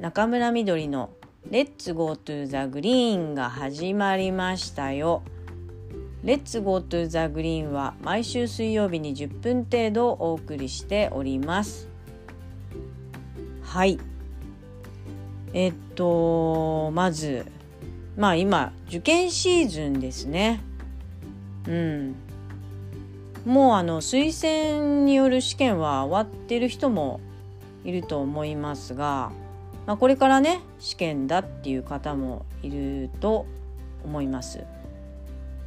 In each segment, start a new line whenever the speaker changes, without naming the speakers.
仲村之菊の Let's go to the GREEN が始まりましたよ。 Let's go to the GREEN は毎週水曜日に10分程度お送りしております。はい。えっと、まず、まあ今、受験シーズンですね。うん。もうあの推薦による試験は終わってる人もいると思いますが、まあ、これからね試験だっていう方もいると思います。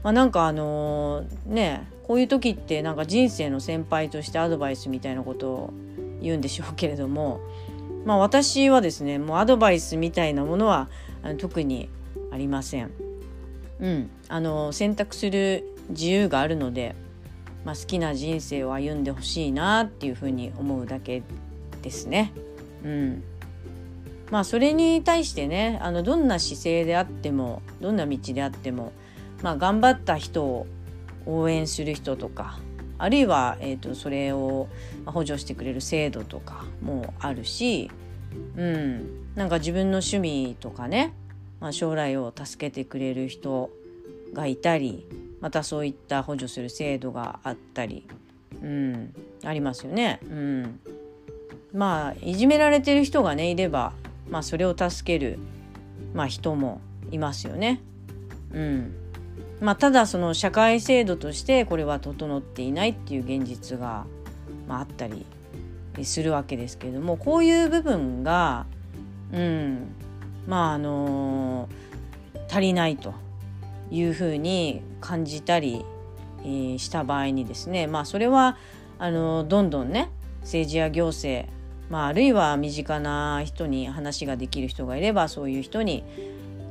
まあ、なんかあのねこういう時ってなんか人生の先輩としてアドバイスみたいなことを言うんでしょうけれども、まあ、私はですねもうアドバイスみたいなものはあの特にありません。うん、あの選択する自由があるので、まあ、好きな人生を歩んでほしいなっていうふうに思うだけですね。うん、まあそれに対してねあのどんな姿勢であってもどんな道であっても、まあ、頑張った人を応援する人とかあるいは、えーと、それを補助してくれる制度とかもあるし、うん、なんか自分の趣味とかね、まあ、将来を助けてくれる人がいたりまたそういった補助する制度があったり、うん、ありますよね。うん、まあいじめられてる人がねいればまあ、それを助ける、まあ、人もいますよね。うんまあ、ただその社会制度としてこれは整っていないっていう現実が、まあ、あったりするわけですけれどもこういう部分が、うん、まああの足りないというふうに感じたり、えー、した場合にですねまあそれはあのどんどんね政治や行政まあ、あるいは身近な人に話ができる人がいればそういう人に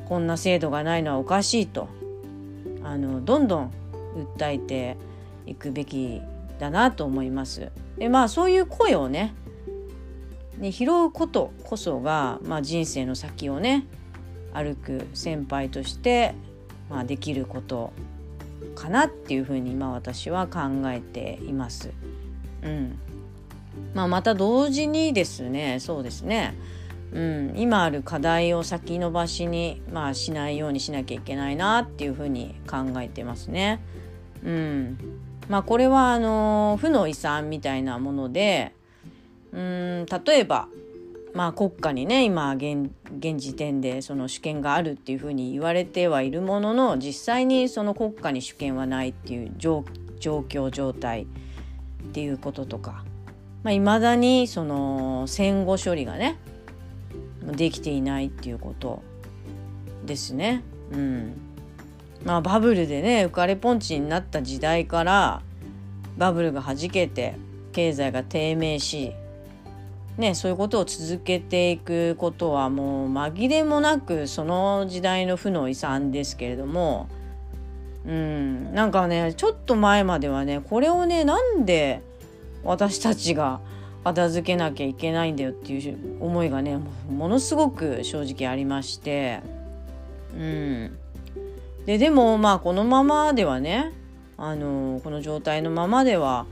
こんな制度がないのはおかしいとあのどんどん訴えていくべきだなと思います。でまあそういう声をねね拾うことこそが、まあ、人生の先をね歩く先輩として、まあ、できることかなっていうふうに今私は考えています。うん、まあ、また同時にですねそうですね、うん、今ある課題を先延ばしに、まあ、しないようにしなきゃいけないなっていうふうに考えてますね。うんまあ、これはあの負の遺産みたいなものでうん例えば、まあ、国家にね今現現時点でその主権があるっていうふうに言われてはいるものの実際にその国家に主権はないっていう状況状態っていうこととかまあ、未だにその戦後処理がねできていないっていうことですね。うん、まあバブルでね浮かれポンチになった時代からバブルがはじけて経済が低迷し、ね、そういうことを続けていくことはもう紛れもなくその時代の負の遺産ですけれども、うん、なんかねちょっと前まではねこれをねなんで私たちが片付けなきゃいけないんだよっていう思いがねものすごく正直ありまして。うん。ででもまあこのままではねあのこの状態のままでは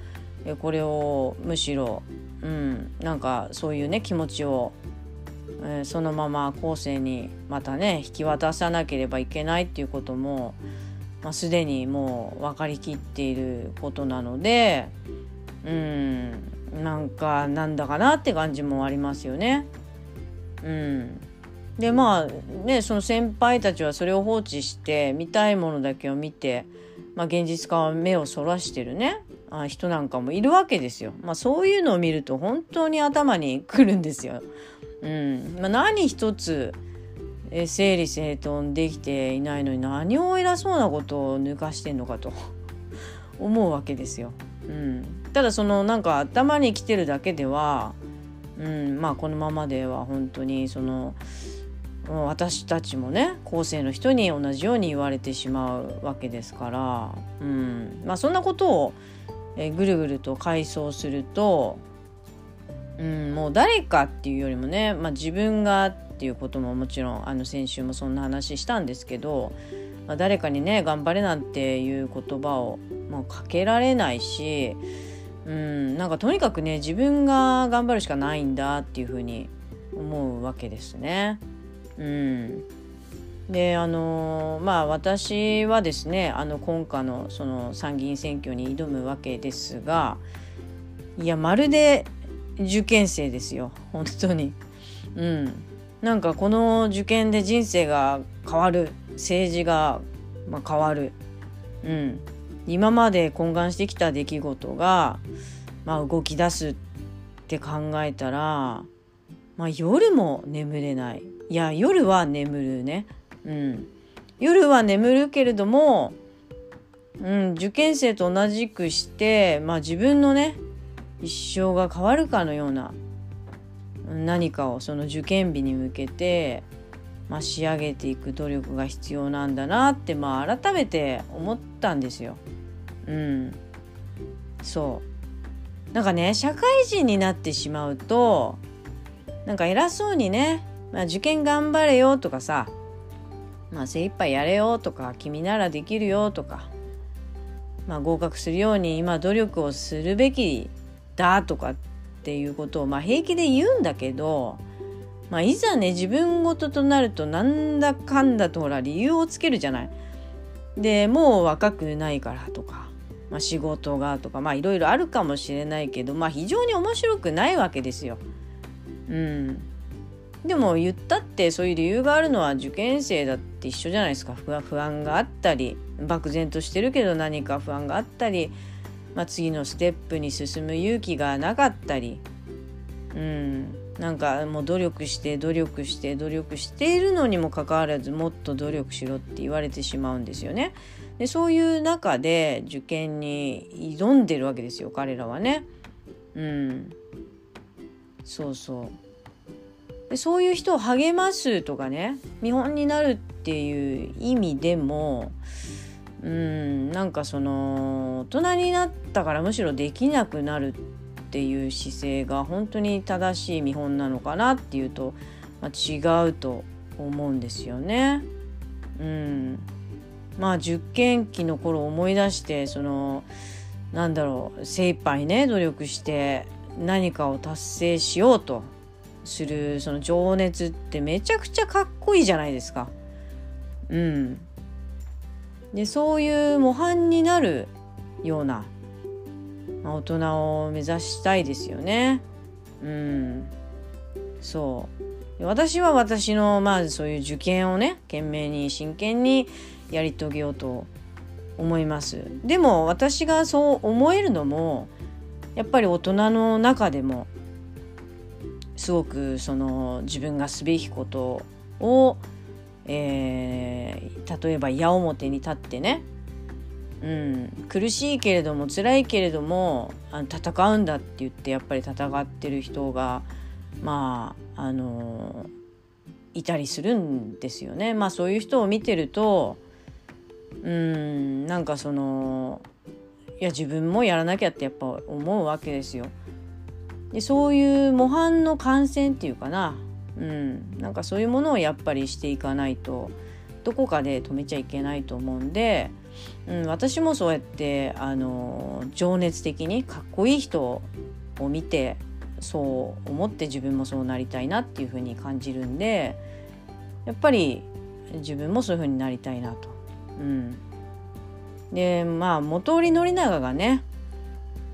これをむしろ、うん、なんかそういうね気持ちを、えー、そのまま後世にまたね引き渡さなければいけないっていうことも、まあ、すでにもう分かりきっていることなのでうんなんかなんだかなって感じもありますよね。うん、でまあねその先輩たちはそれを放置して見たいものだけを見て、まあ、現実化は目をそらしてるねあ人なんかもいるわけですよ。まあ、そういうのを見ると本当に頭にくるんですよ。うんまあ、何一つえ整理整頓できていないのに何を偉そうなことを抜かしてんのかと思うわけですよ。うん、ただそのなんか頭に来てるだけでは、うん、まあこのままでは本当にその私たちもね後世の人に同じように言われてしまうわけですから、うん。まあ、そんなことをえぐるぐると回想すると、うん、もう誰かっていうよりもね、まあ、自分がっていうことももちろんあの先週もそんな話したんですけど、まあ、誰かにね頑張れなんていう言葉をもうかけられないしうんなんかとにかくね自分が頑張るしかないんだっていうふうに思うわけですね。うん、であのまあ私はですねあの今回のその参議院選挙に挑むわけですがいやまるで受験生ですよ。本当に。うん、なんかこの受験で人生が変わる。政治が、ま変わる、うん、今まで懇願してきた出来事が、まあ、動き出すって考えたら、まあ、夜も眠れない。いや夜は眠るね、うん、夜は眠るけれども、うん、受験生と同じくして、まあ、自分のね一生が変わるかのような何かをその受験日に向けて、まあ、仕上げていく努力が必要なんだなって、まあ、改めて思ったんですよ。うん、そうなんかね社会人になってしまうとなんか偉そうにね、まあ、受験頑張れよとかさ、まあ、精一杯やれよとか君ならできるよとか、まあ、合格するように今努力をするべきだとかっていうことをまあ平気で言うんだけど、まあ、いざね自分事となるとなんだかんだとほら理由をつけるじゃない。でもう若くないからとか、まあ、仕事がとかまあいろいろあるかもしれないけどまあ非常に面白くないわけですよ。うん、でも言ったってそういう理由があるのは受験生だって一緒じゃないですか不安があったり漠然としてるけど何か不安があったりまあ、次のステップに進む勇気がなかったり、うん、なんかもう努力して努力して努力しているのにもかかわらずもっと努力しろって言われてしまうんですよね。でそういう中で受験に挑んでるわけですよ彼らはね。うん、そうそうでそういう人を励ますとかね見本になるっていう意味でもうんなんかその大人になったからむしろできなくなるっていう姿勢が本当に正しい見本なのかなっていうと、まあ、違うと思うんですよね。うん、まあ受験期の頃思い出してそのなんだろう精一杯ね努力して何かを達成しようとするその情熱ってめちゃくちゃかっこいいじゃないですか。うん、でそういう模範になるような、まあ、大人を目指したいですよね。うん、そう私は私のまあそういう受験をね懸命に真剣にやり遂げようと思います。でも私がそう思えるのもやっぱり大人の中でもすごくその自分がすべきことをえー、例えば矢面に立ってね、うん、苦しいけれども辛いけれどもあの戦うんだって言ってやっぱり戦ってる人がまああのいたりするんですよね。まあそういう人を見てるとうん。なんかそのいや自分もやらなきゃってやっぱ思うわけですよ。でそういう模範の感染っていうかな。うん、なんかそういうものをやっぱりしていかないとどこかで止めちゃいけないと思うんで、うん、私もそうやってあの情熱的にかっこいい人を見てそう思って自分もそうなりたいなっていうふうに感じるんでやっぱり自分もそういうふうになりたいなと。でまあ元織宣長がね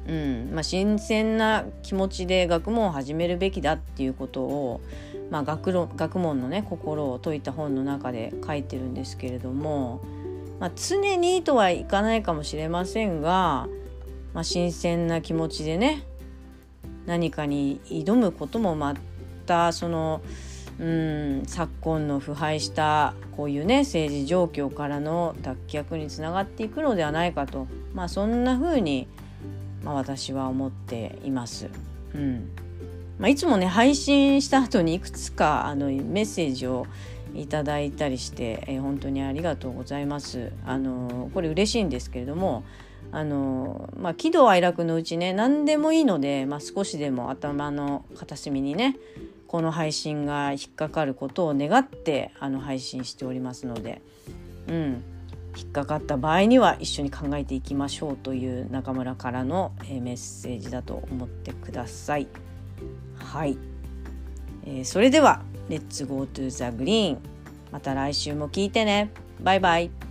うん。まあ、新鮮な気持ちで学問を始めるべきだっていうことをまあ、学学問のね心を説いた本の中で書いてるんですけれども、まあ、常にとはいかないかもしれませんが、まあ、新鮮な気持ちでね何かに挑むこともまたそのうん昨今の腐敗したこういうね政治状況からの脱却につながっていくのではないかと、まあ、そんな風に、まあ、私は思っています。うんまあ、いつもね配信した後にいくつかあのメッセージをいただいたりして、えー、本当にありがとうございます。あのこれ嬉しいんですけれどもあのまあ喜怒哀楽のうちね何でもいいので、まあ、少しでも頭の片隅にねこの配信が引っかかることを願ってあの配信しておりますので、うん、引っかかった場合には一緒に考えていきましょうという中村からの、え、メッセージだと思ってください。はい、えー、それではレッツゴートゥーザグリーンまた来週も聞いてね。バイバイ。